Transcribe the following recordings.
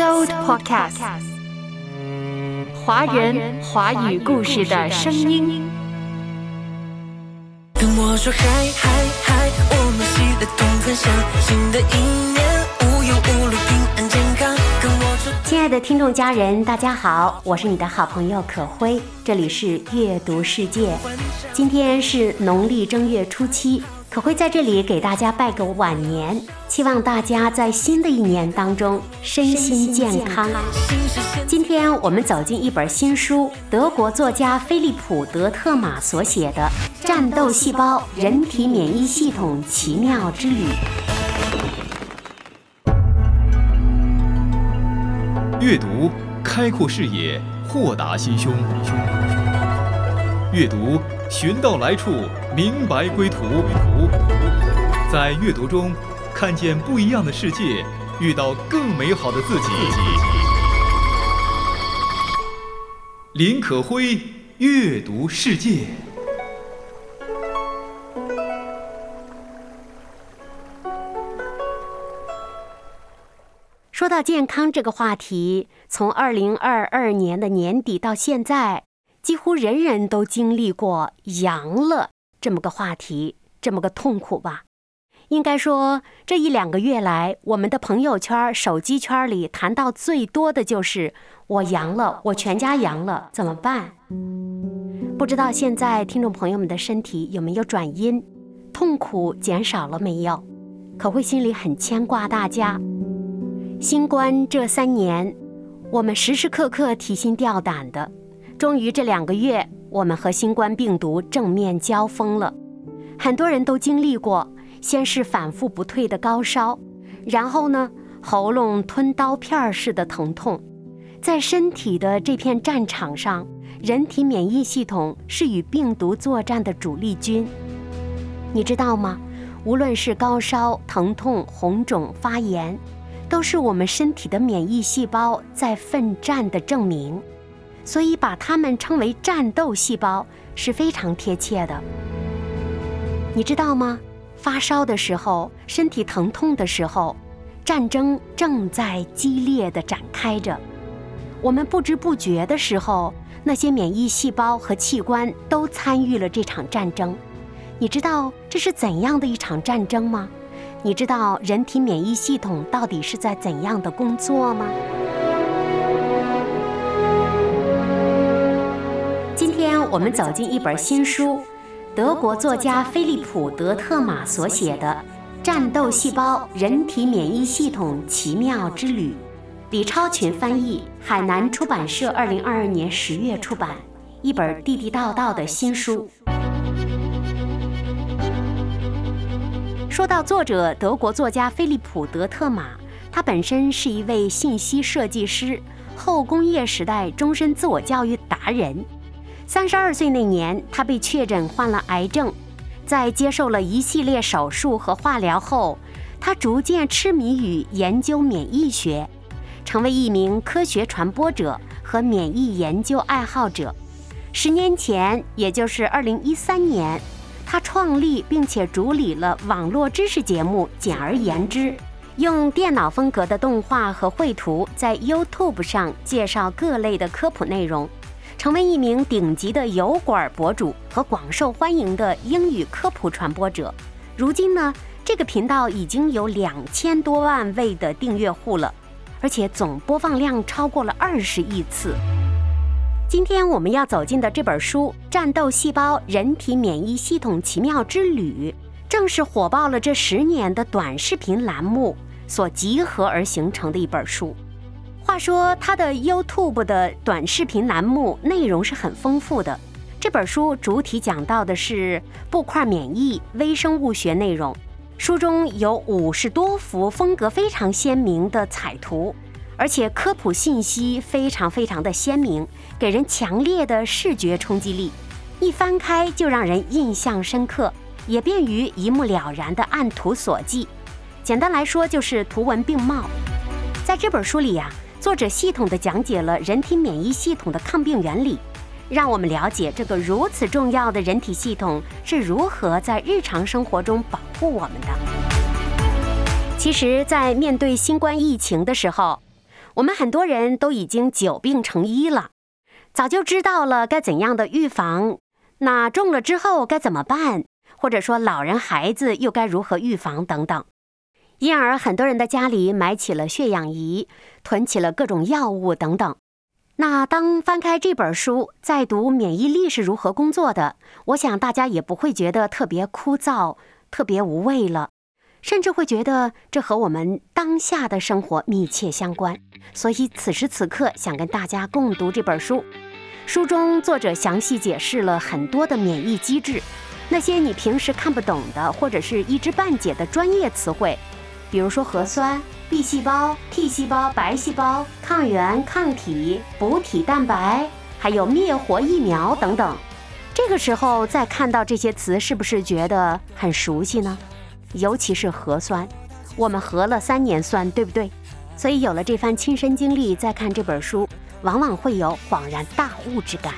sod Podcast，华人华语故事的声音。跟我说嗨嗨嗨，我们喜乐同分享，新的一年无忧无虑，平安健康。跟我说，亲爱的听众家人，大家好，我是你的好朋友可辉，这里是阅读世界。今天是农历正月初七。可会在这里给大家拜个晚年，期望大家在新的一年当中身心健康。今天我们走进一本新书，德国作家菲利普·德特玛所写的《战斗细胞：人体免疫系统奇妙之旅》。阅读，开阔视野，豁达心胸。阅读。寻到来处，明白归途。在阅读中，看见不一样的世界，遇到更美好的自己。林可辉，阅读世界。说到健康这个话题，从二零二二年的年底到现在。几乎人人都经历过阳了这么个话题，这么个痛苦吧。应该说，这一两个月来，我们的朋友圈、手机圈里谈到最多的就是“我阳了，我全家阳了，怎么办？”不知道现在听众朋友们的身体有没有转阴，痛苦减少了没有？可会心里很牵挂大家。新冠这三年，我们时时刻刻提心吊胆的。终于这两个月，我们和新冠病毒正面交锋了。很多人都经历过，先是反复不退的高烧，然后呢，喉咙吞刀片似的疼痛。在身体的这片战场上，人体免疫系统是与病毒作战的主力军。你知道吗？无论是高烧、疼痛、红肿、发炎，都是我们身体的免疫细胞在奋战的证明。所以把它们称为战斗细胞是非常贴切的。你知道吗？发烧的时候，身体疼痛的时候，战争正在激烈的展开着。我们不知不觉的时候，那些免疫细胞和器官都参与了这场战争。你知道这是怎样的一场战争吗？你知道人体免疫系统到底是在怎样的工作吗？今天我们走进一本新书，德国作家菲利普·德特玛所写的《战斗细胞：人体免疫系统奇妙之旅》，李超群翻译，海南出版社二零二二年十月出版，一本地地道道的新书。说到作者，德国作家菲利普·德特玛，他本身是一位信息设计师，后工业时代终身自我教育达人。三十二岁那年，他被确诊患了癌症，在接受了一系列手术和化疗后，他逐渐痴迷于研究免疫学，成为一名科学传播者和免疫研究爱好者。十年前，也就是二零一三年，他创立并且主理了网络知识节目《简而言之》，用电脑风格的动画和绘图在 YouTube 上介绍各类的科普内容。成为一名顶级的油管博主和广受欢迎的英语科普传播者。如今呢，这个频道已经有两千多万位的订阅户了，而且总播放量超过了二十亿次。今天我们要走进的这本书《战斗细胞：人体免疫系统奇妙之旅》，正是火爆了这十年的短视频栏目所集合而形成的一本书。话说，他的 YouTube 的短视频栏目内容是很丰富的。这本书主体讲到的是布块免疫、微生物学内容。书中有五十多幅风格非常鲜明的彩图，而且科普信息非常非常的鲜明，给人强烈的视觉冲击力。一翻开就让人印象深刻，也便于一目了然的按图索骥。简单来说，就是图文并茂。在这本书里呀。作者系统地讲解了人体免疫系统的抗病原理，让我们了解这个如此重要的人体系统是如何在日常生活中保护我们的。其实，在面对新冠疫情的时候，我们很多人都已经久病成医了，早就知道了该怎样的预防。那中了之后该怎么办？或者说老人孩子又该如何预防等等？因而很多人的家里买起了血氧仪，囤起了各种药物等等。那当翻开这本书，在读免疫力是如何工作的，我想大家也不会觉得特别枯燥、特别无味了，甚至会觉得这和我们当下的生活密切相关。所以此时此刻，想跟大家共读这本书。书中作者详细解释了很多的免疫机制，那些你平时看不懂的或者是一知半解的专业词汇，比如说核酸。B 细胞、T 细胞、白细胞、抗原、抗体、补体蛋白，还有灭活疫苗等等。这个时候再看到这些词，是不是觉得很熟悉呢？尤其是核酸，我们核了三年酸，对不对？所以有了这番亲身经历，再看这本书，往往会有恍然大悟之感。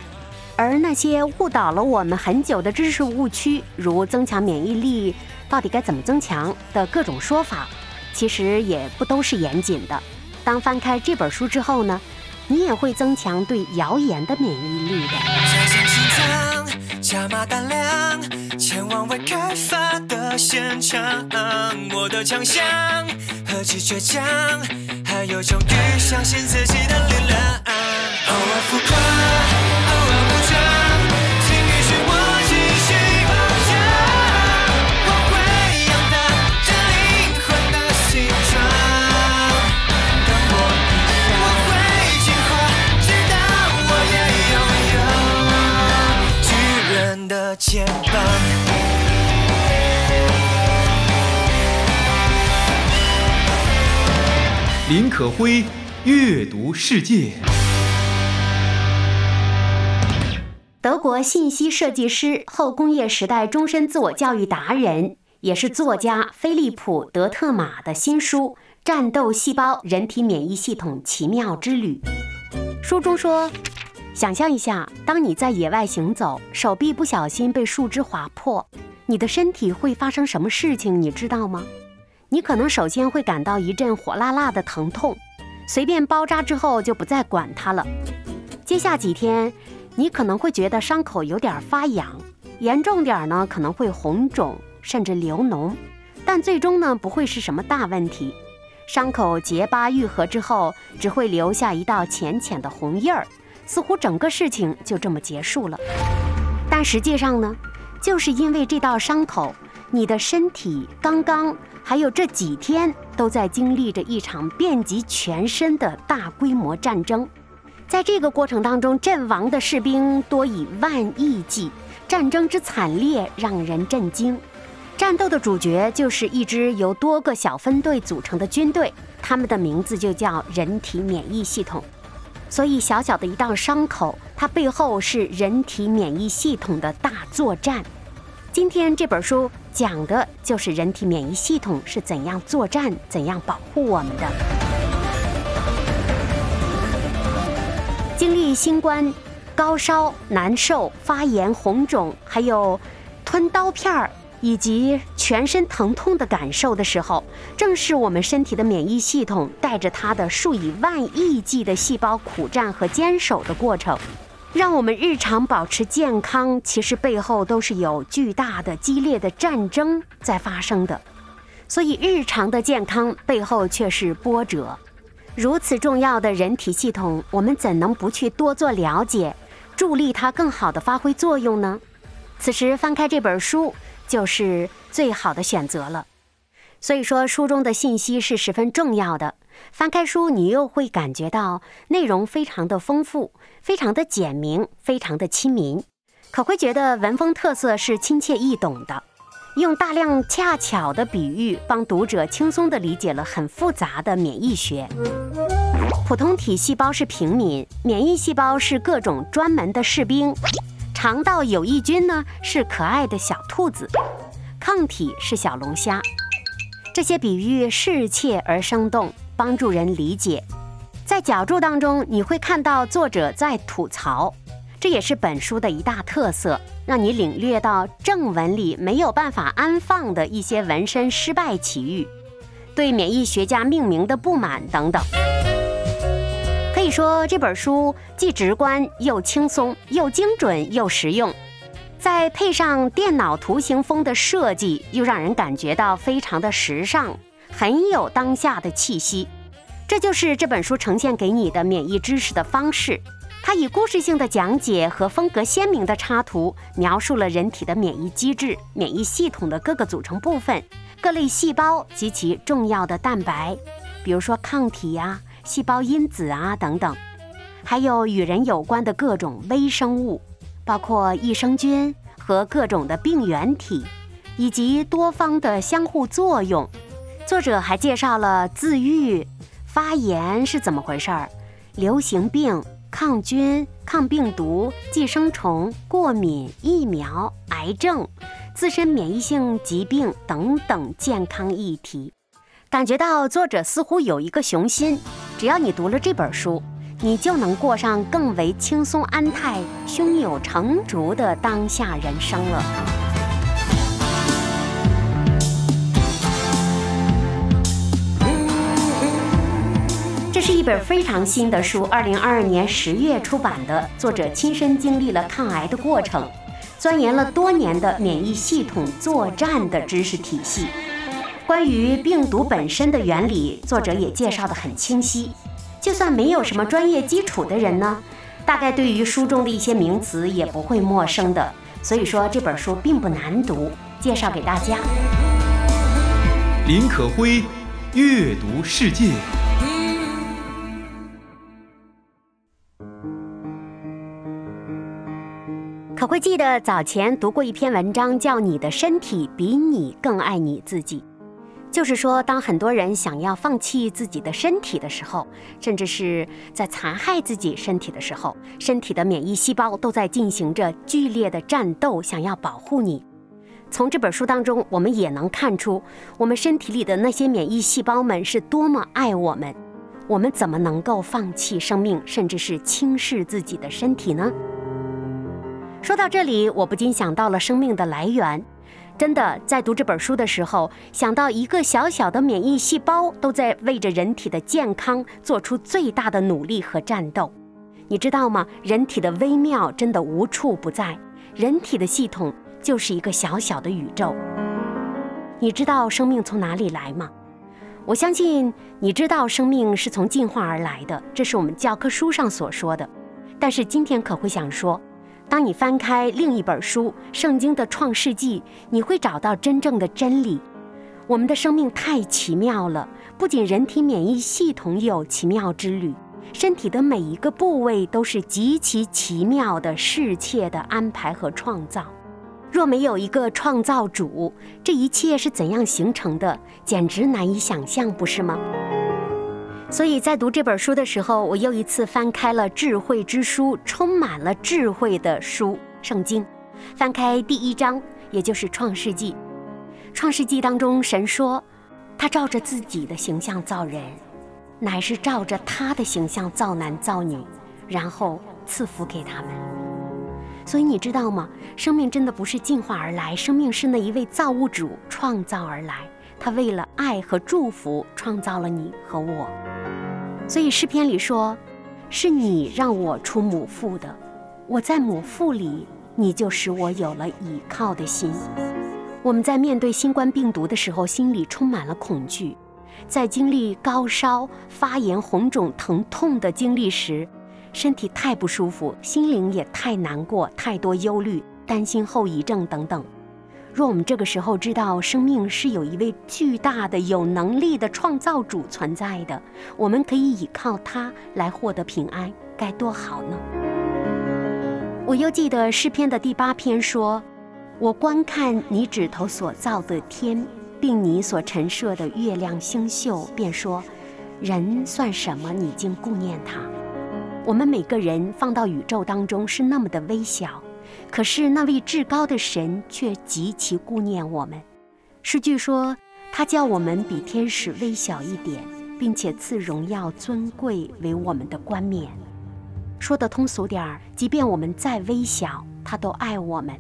而那些误导了我们很久的知识误区，如增强免疫力到底该怎么增强的各种说法。其实也不都是严谨的。当翻开这本书之后呢，你也会增强对谣言的免疫力的。加码胆量，前往未开发的现场。我的强项，何其倔强，还有种于相信自己的林可辉，阅读世界。德国信息设计师、后工业时代终身自我教育达人，也是作家菲利普·德特玛的新书《战斗细胞：人体免疫系统奇妙之旅》。书中说，想象一下，当你在野外行走，手臂不小心被树枝划破，你的身体会发生什么事情？你知道吗？你可能首先会感到一阵火辣辣的疼痛，随便包扎之后就不再管它了。接下几天，你可能会觉得伤口有点发痒，严重点呢可能会红肿甚至流脓，但最终呢不会是什么大问题。伤口结疤愈合之后，只会留下一道浅浅的红印儿，似乎整个事情就这么结束了。但实际上呢，就是因为这道伤口，你的身体刚刚还有这几天都在经历着一场遍及全身的大规模战争。在这个过程当中，阵亡的士兵多以万亿计，战争之惨烈让人震惊。战斗的主角就是一支由多个小分队组成的军队，他们的名字就叫人体免疫系统。所以，小小的一道伤口，它背后是人体免疫系统的大作战。今天这本书讲的就是人体免疫系统是怎样作战、怎样保护我们的。经历新冠、高烧、难受、发炎、红肿，还有吞刀片儿以及全身疼痛的感受的时候，正是我们身体的免疫系统带着它的数以万亿计的细胞苦战和坚守的过程。让我们日常保持健康，其实背后都是有巨大的、激烈的战争在发生的。所以，日常的健康背后却是波折。如此重要的人体系统，我们怎能不去多做了解，助力它更好的发挥作用呢？此时翻开这本书，就是最好的选择了。所以说，书中的信息是十分重要的。翻开书，你又会感觉到内容非常的丰富，非常的简明，非常的亲民，可会觉得文风特色是亲切易懂的，用大量恰巧的比喻，帮读者轻松地理解了很复杂的免疫学。普通体细胞是平民，免疫细胞是各种专门的士兵，肠道有益菌呢是可爱的小兔子，抗体是小龙虾。这些比喻适切而生动，帮助人理解。在脚注当中，你会看到作者在吐槽，这也是本书的一大特色，让你领略到正文里没有办法安放的一些纹身失败奇遇，对免疫学家命名的不满等等。可以说这本书既直观又轻松，又精准又实用，再配上电脑图形风的设计，又让人感觉到非常的时尚，很有当下的气息。这就是这本书呈现给你的免疫知识的方式。它以故事性的讲解和风格鲜明的插图，描述了人体的免疫机制、免疫系统的各个组成部分、各类细胞及其重要的蛋白，比如说抗体呀、细胞因子啊等等，还有与人有关的各种微生物，包括益生菌和各种的病原体，以及多方的相互作用。作者还介绍了自愈、发炎是怎么回事儿，流行病。抗菌、抗病毒、寄生虫、过敏、疫苗、癌症、自身免疫性疾病等等健康议题，感觉到作者似乎有一个雄心，只要你读了这本书，你就能过上更为轻松安泰、胸有成竹的当下人生了。一本非常新的书，二零二二年十月出版的。作者亲身经历了抗癌的过程，钻研了多年的免疫系统作战的知识体系。关于病毒本身的原理，作者也介绍得很清晰。就算没有什么专业基础的人呢，大概对于书中的一些名词也不会陌生的。所以说这本书并不难读，介绍给大家。林可辉，阅读世界。可会记得早前读过一篇文章，叫《你的身体比你更爱你自己》。就是说，当很多人想要放弃自己的身体的时候，甚至是在残害自己身体的时候，身体的免疫细胞都在进行着剧烈的战斗，想要保护你。从这本书当中，我们也能看出，我们身体里的那些免疫细胞们是多么爱我们。我们怎么能够放弃生命，甚至是轻视自己的身体呢？说到这里，我不禁想到了生命的来源。真的，在读这本书的时候，想到一个小小的免疫细胞都在为着人体的健康做出最大的努力和战斗。你知道吗？人体的微妙真的无处不在，人体的系统就是一个小小的宇宙。你知道生命从哪里来吗？我相信你知道生命是从进化而来的，这是我们教科书上所说的。但是今天可会想说。当你翻开另一本书《圣经》的创世纪，你会找到真正的真理。我们的生命太奇妙了，不仅人体免疫系统有奇妙之旅，身体的每一个部位都是极其奇妙的、世切的安排和创造。若没有一个创造主，这一切是怎样形成的，简直难以想象，不是吗？所以在读这本书的时候，我又一次翻开了智慧之书，充满了智慧的书《圣经》。翻开第一章，也就是《创世纪》。《创世纪》当中，神说：“他照着自己的形象造人，乃是照着他的形象造男造女，然后赐福给他们。”所以你知道吗？生命真的不是进化而来，生命是那一位造物主创造而来。他为了爱和祝福，创造了你和我。所以诗篇里说：“是你让我出母腹的，我在母腹里，你就使我有了倚靠的心。”我们在面对新冠病毒的时候，心里充满了恐惧；在经历高烧、发炎、红肿、疼痛的经历时，身体太不舒服，心灵也太难过，太多忧虑、担心后遗症等等。若我们这个时候知道生命是有一位巨大的、有能力的创造主存在的，我们可以依靠他来获得平安，该多好呢？我又记得诗篇的第八篇说：“我观看你指头所造的天，并你所陈设的月亮星宿，便说：人算什么？你竟顾念他？我们每个人放到宇宙当中是那么的微小。”可是那位至高的神却极其顾念我们。诗句说，他叫我们比天使微小一点，并且赐荣耀尊贵为我们的冠冕。说的通俗点儿，即便我们再微小，他都爱我们。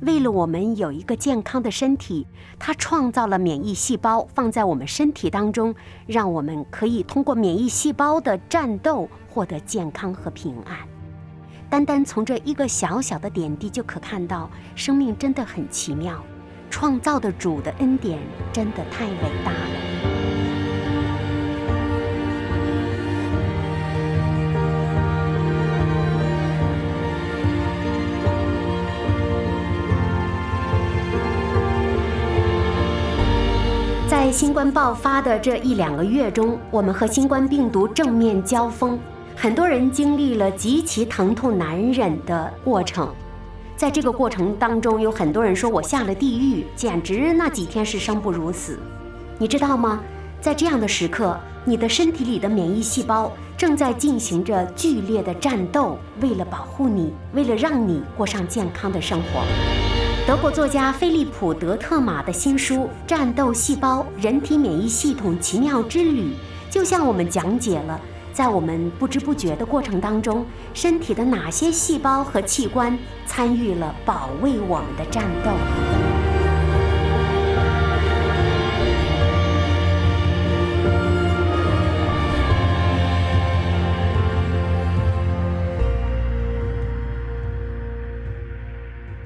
为了我们有一个健康的身体，他创造了免疫细胞放在我们身体当中，让我们可以通过免疫细胞的战斗获得健康和平安。单单从这一个小小的点滴就可看到，生命真的很奇妙，创造的主的恩典真的太伟大了。在新冠爆发的这一两个月中，我们和新冠病毒正面交锋，很多人经历了极其疼痛难忍的过程。在这个过程当中，有很多人说我下了地狱，简直那几天是生不如死。你知道吗？在这样的时刻，你的身体里的免疫细胞正在进行着剧烈的战斗，为了保护你，为了让你过上健康的生活。德国作家菲利普·德特玛的新书《战斗细胞：人体免疫系统奇妙之旅》，就向我们讲解了，在我们不知不觉的过程当中，身体的哪些细胞和器官参与了保卫我们的战斗。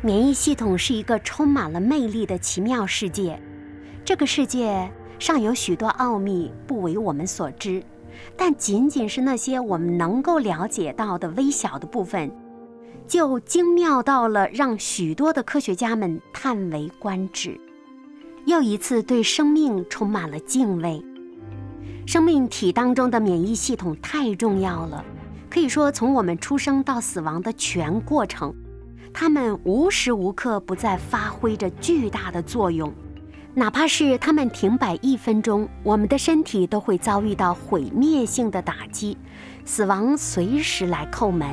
免疫系统是一个充满了魅力的奇妙世界，这个世界尚有许多奥秘不为我们所知，但仅仅是那些我们能够了解到的微小的部分，就精妙到了让许多的科学家们叹为观止，又一次对生命充满了敬畏。生命体当中的免疫系统太重要了，可以说从我们出生到死亡的全过程。它们无时无刻不在发挥着巨大的作用，哪怕是他们停摆一分钟，我们的身体都会遭遇到毁灭性的打击，死亡随时来叩门。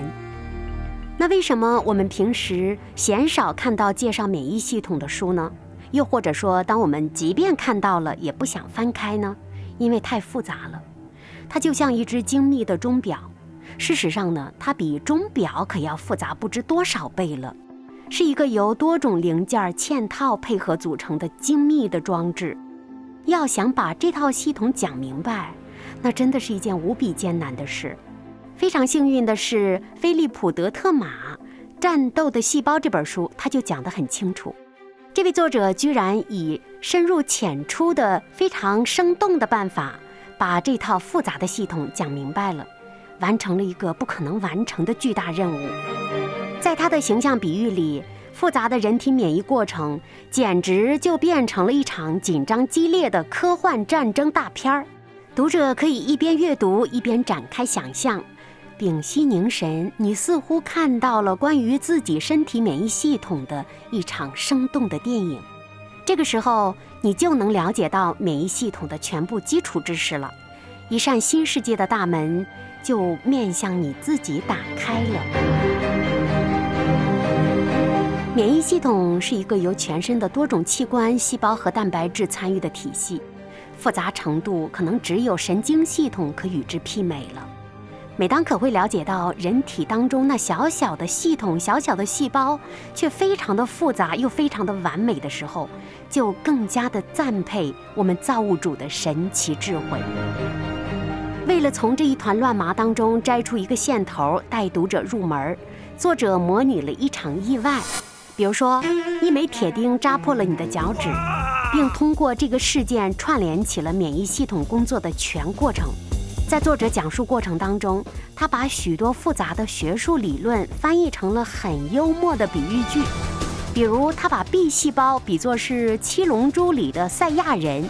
那为什么我们平时鲜少看到介绍免疫系统的书呢？又或者说，当我们即便看到了，也不想翻开呢？因为太复杂了，它就像一只精密的钟表。事实上呢，它比钟表可要复杂不知多少倍了，是一个由多种零件嵌套配合组成的精密的装置。要想把这套系统讲明白，那真的是一件无比艰难的事。非常幸运的是，菲利普·德特玛《战斗的细胞》这本书，他就讲得很清楚。这位作者居然以深入浅出的、非常生动的办法，把这套复杂的系统讲明白了。完成了一个不可能完成的巨大任务，在他的形象比喻里，复杂的人体免疫过程简直就变成了一场紧张激烈的科幻战争大片儿。读者可以一边阅读一边展开想象，屏息凝神，你似乎看到了关于自己身体免疫系统的一场生动的电影。这个时候，你就能了解到免疫系统的全部基础知识了。一扇新世界的大门就面向你自己打开了。免疫系统是一个由全身的多种器官、细胞和蛋白质参与的体系，复杂程度可能只有神经系统可与之媲美了。每当可会了解到人体当中那小小的系统、小小的细胞，却非常的复杂又非常的完美的时候，就更加的赞佩我们造物主的神奇智慧。为了从这一团乱麻当中摘出一个线头，带读者入门，作者模拟了一场意外，比如说一枚铁钉扎破了你的脚趾，并通过这个事件串联起了免疫系统工作的全过程。在作者讲述过程当中，他把许多复杂的学术理论翻译成了很幽默的比喻句，比如他把 B 细胞比作是七龙珠里的赛亚人。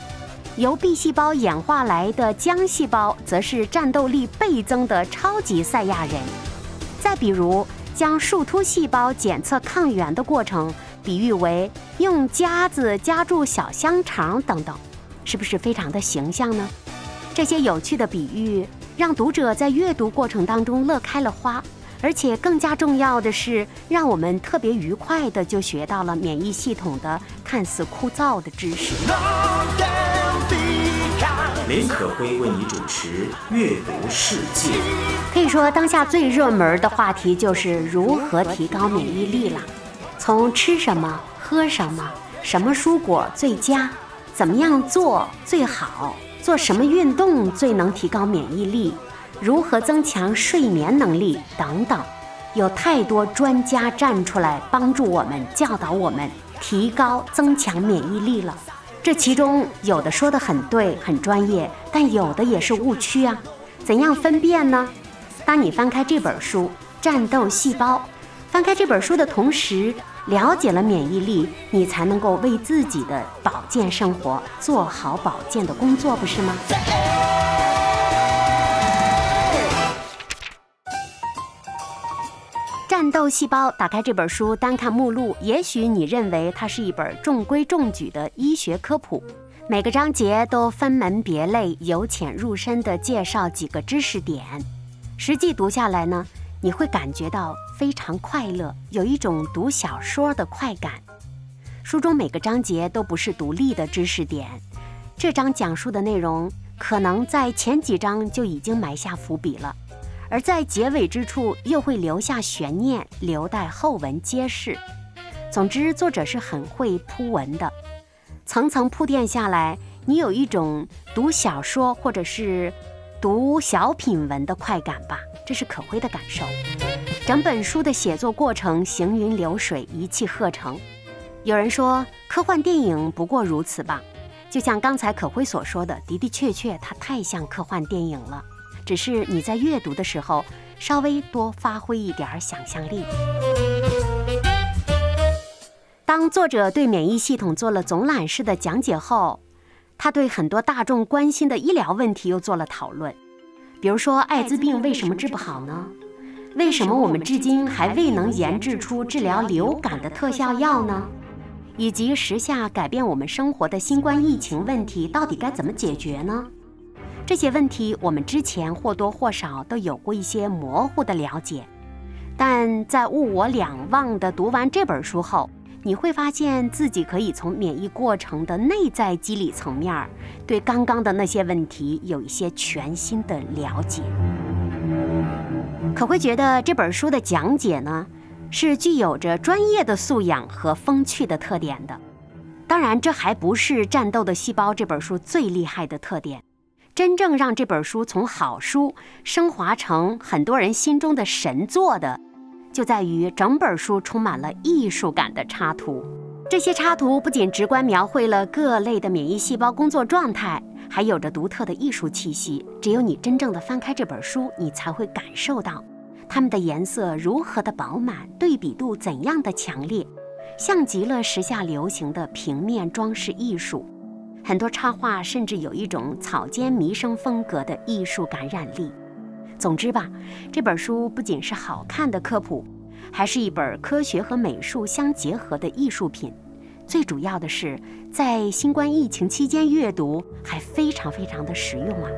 由 B 细胞演化来的浆细胞，则是战斗力倍增的超级赛亚人。再比如，将树突细胞检测抗原的过程，比喻为用夹子夹住小香肠等等，是不是非常的形象呢？这些有趣的比喻，让读者在阅读过程当中乐开了花。而且更加重要的是，让我们特别愉快的就学到了免疫系统的看似枯燥的知识。林可辉为你主持《阅读世界》。可以说，当下最热门的话题就是如何提高免疫力了。从吃什么、喝什么、什么蔬果最佳、怎么样做最好、做什么运动最能提高免疫力、如何增强睡眠能力等等，有太多专家站出来帮助我们、教导我们提高、增强免疫力了。这其中有的说的很对、很专业，但有的也是误区啊。怎样分辨呢？当你翻开这本书《战斗细胞》，翻开这本书的同时，了解了免疫力，你才能够为自己的保健生活做好保健的工作，不是吗？战斗细胞，打开这本书，单看目录，也许你认为它是一本中规中矩的医学科普，每个章节都分门别类、由浅入深地介绍几个知识点。实际读下来呢，你会感觉到非常快乐，有一种读小说的快感。书中每个章节都不是独立的知识点，这章讲述的内容可能在前几章就已经埋下伏笔了。而在结尾之处又会留下悬念，留待后文揭示。总之，作者是很会铺文的，层层铺垫下来，你有一种读小说或者是读小品文的快感吧？这是可辉的感受。整本书的写作过程行云流水，一气呵成。有人说科幻电影不过如此吧？就像刚才可辉所说的，的的确确，它太像科幻电影了。只是你在阅读的时候，稍微多发挥一点想象力。当作者对免疫系统做了总览式的讲解后，他对很多大众关心的医疗问题又做了讨论。比如说，艾滋病为什么治不好呢？为什么我们至今还未能研制出治疗流感的特效药呢？以及时下改变我们生活的新冠疫情问题，到底该怎么解决呢？这些问题我们之前或多或少都有过一些模糊的了解，但在物我两忘的读完这本书后，你会发现自己可以从免疫过程的内在机理层面，对刚刚的那些问题有一些全新的了解。可会觉得这本书的讲解呢，是具有着专业的素养和风趣的特点的。当然，这还不是《战斗的细胞》这本书最厉害的特点。真正让这本书从好书升华成很多人心中的神作的，就在于整本书充满了艺术感的插图。这些插图不仅直观描绘了各类的免疫细胞工作状态，还有着独特的艺术气息。只有你真正的翻开这本书，你才会感受到它们的颜色如何的饱满，对比度怎样的强烈，像极了时下流行的平面装饰艺术。很多插画甚至有一种草间弥生风格的艺术感染力。总之吧，这本书不仅是好看的科普，还是一本科学和美术相结合的艺术品。最主要的是，在新冠疫情期间阅读还非常非常的实用啊。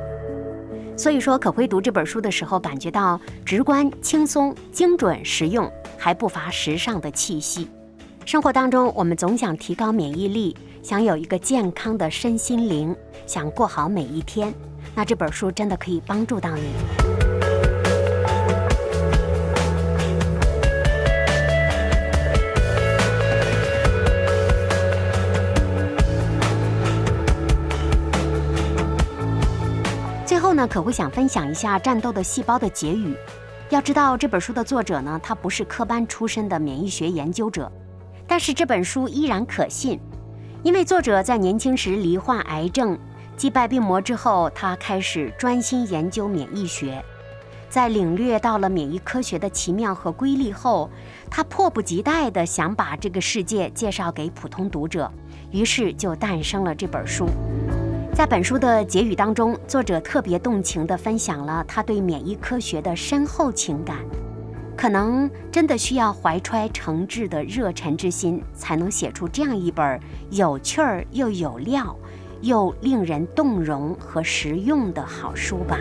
所以说，可辉读这本书的时候，感觉到直观、轻松、精准、实用，还不乏时尚的气息。生活当中，我们总想提高免疫力。想有一个健康的身心灵，想过好每一天，那这本书真的可以帮助到你。最后呢，可会想分享一下《战斗的细胞》的结语。要知道，这本书的作者呢，他不是科班出身的免疫学研究者，但是这本书依然可信。因为作者在年轻时罹患癌症，击败病魔之后，他开始专心研究免疫学。在领略到了免疫科学的奇妙和规律后，他迫不及待地想把这个世界介绍给普通读者，于是就诞生了这本书。在本书的结语当中，作者特别动情地分享了他对免疫科学的深厚情感。可能真的需要怀揣诚挚的热忱之心，才能写出这样一本有趣儿又有料，又令人动容和实用的好书吧。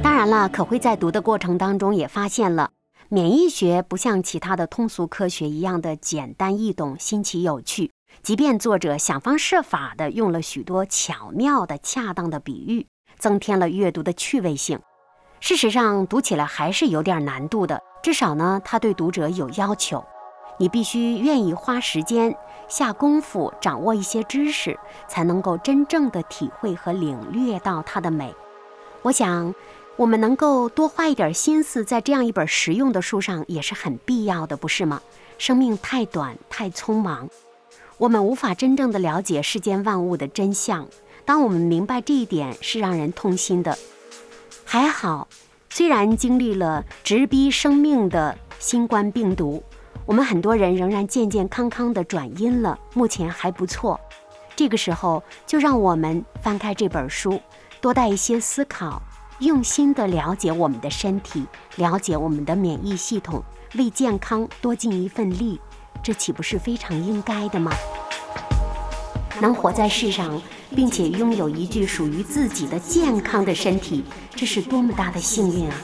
当然了，可会在读的过程当中也发现了，免疫学不像其他的通俗科学一样的简单易懂、新奇有趣。即便作者想方设法的用了许多巧妙的、恰当的比喻，增添了阅读的趣味性。事实上，读起来还是有点难度的。至少呢，他对读者有要求，你必须愿意花时间、下功夫，掌握一些知识，才能够真正的体会和领略到它的美。我想，我们能够多花一点心思在这样一本实用的书上，也是很必要的，不是吗？生命太短，太匆忙，我们无法真正的了解世间万物的真相。当我们明白这一点，是让人痛心的。还好，虽然经历了直逼生命的新冠病毒，我们很多人仍然健健康康的转阴了，目前还不错。这个时候，就让我们翻开这本书，多带一些思考，用心的了解我们的身体，了解我们的免疫系统，为健康多尽一份力，这岂不是非常应该的吗？能活在世上。并且拥有一具属于自己的健康的身体，这是多么大的幸运啊！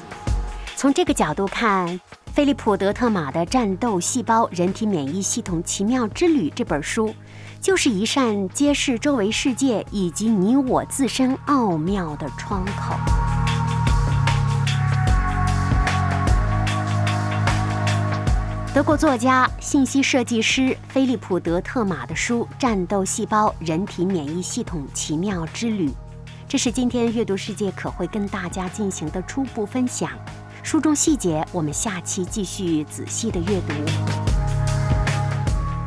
从这个角度看，菲利普·德特玛的《战斗细胞：人体免疫系统奇妙之旅》这本书，就是一扇揭示周围世界以及你我自身奥妙的窗口。德国作家、信息设计师菲利普·德特玛的书《战斗细胞：人体免疫系统奇妙之旅》，这是今天阅读世界可会跟大家进行的初步分享。书中细节，我们下期继续仔细的阅读。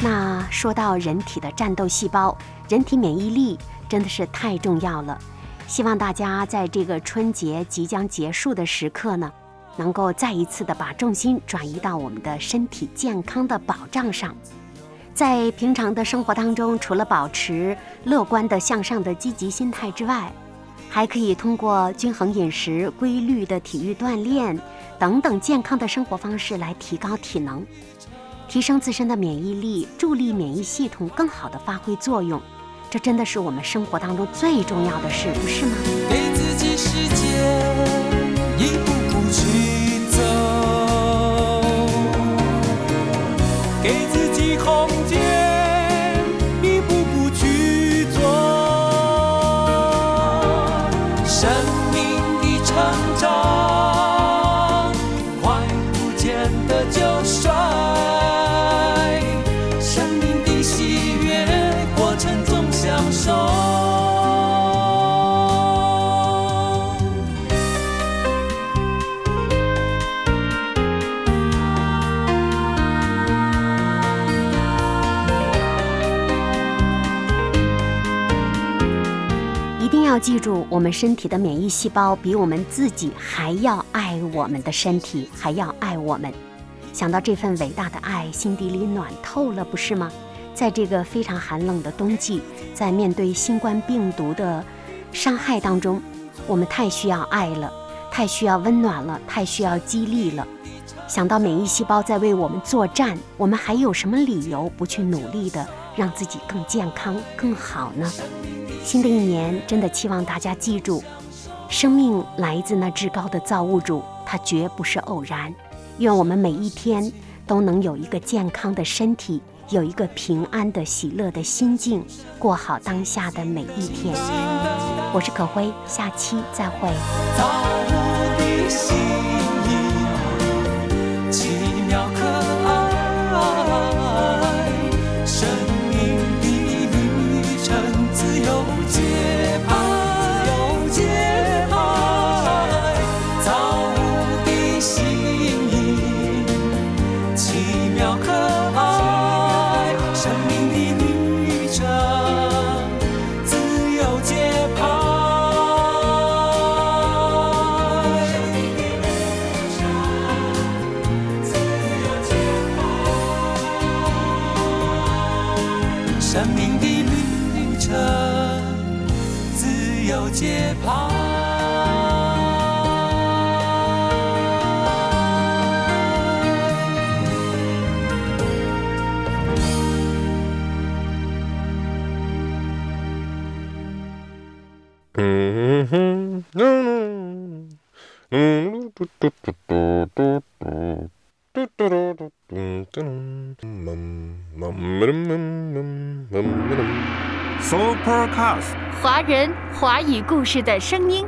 那说到人体的战斗细胞，人体免疫力真的是太重要了。希望大家在这个春节即将结束的时刻呢。能够再一次的把重心转移到我们的身体健康的保障上，在平常的生活当中，除了保持乐观的向上的积极心态之外，还可以通过均衡饮食、规律的体育锻炼等等健康的生活方式来提高体能，提升自身的免疫力，助力免疫系统更好的发挥作用。这真的是我们生活当中最重要的事，不是吗？给自己时间，记住，我们身体的免疫细胞比我们自己还要爱我们的身体，还要爱我们。想到这份伟大的爱，心底里暖透了，不是吗？在这个非常寒冷的冬季，在面对新冠病毒的伤害当中，我们太需要爱了，太需要温暖了，太需要激励了。想到免疫细胞在为我们作战，我们还有什么理由不去努力的让自己更健康、更好呢？新的一年，真的期望大家记住，生命来自那至高的造物主，它绝不是偶然。愿我们每一天都能有一个健康的身体，有一个平安的、喜乐的心境，过好当下的每一天。我是可辉，下期再会。华语故事的声音。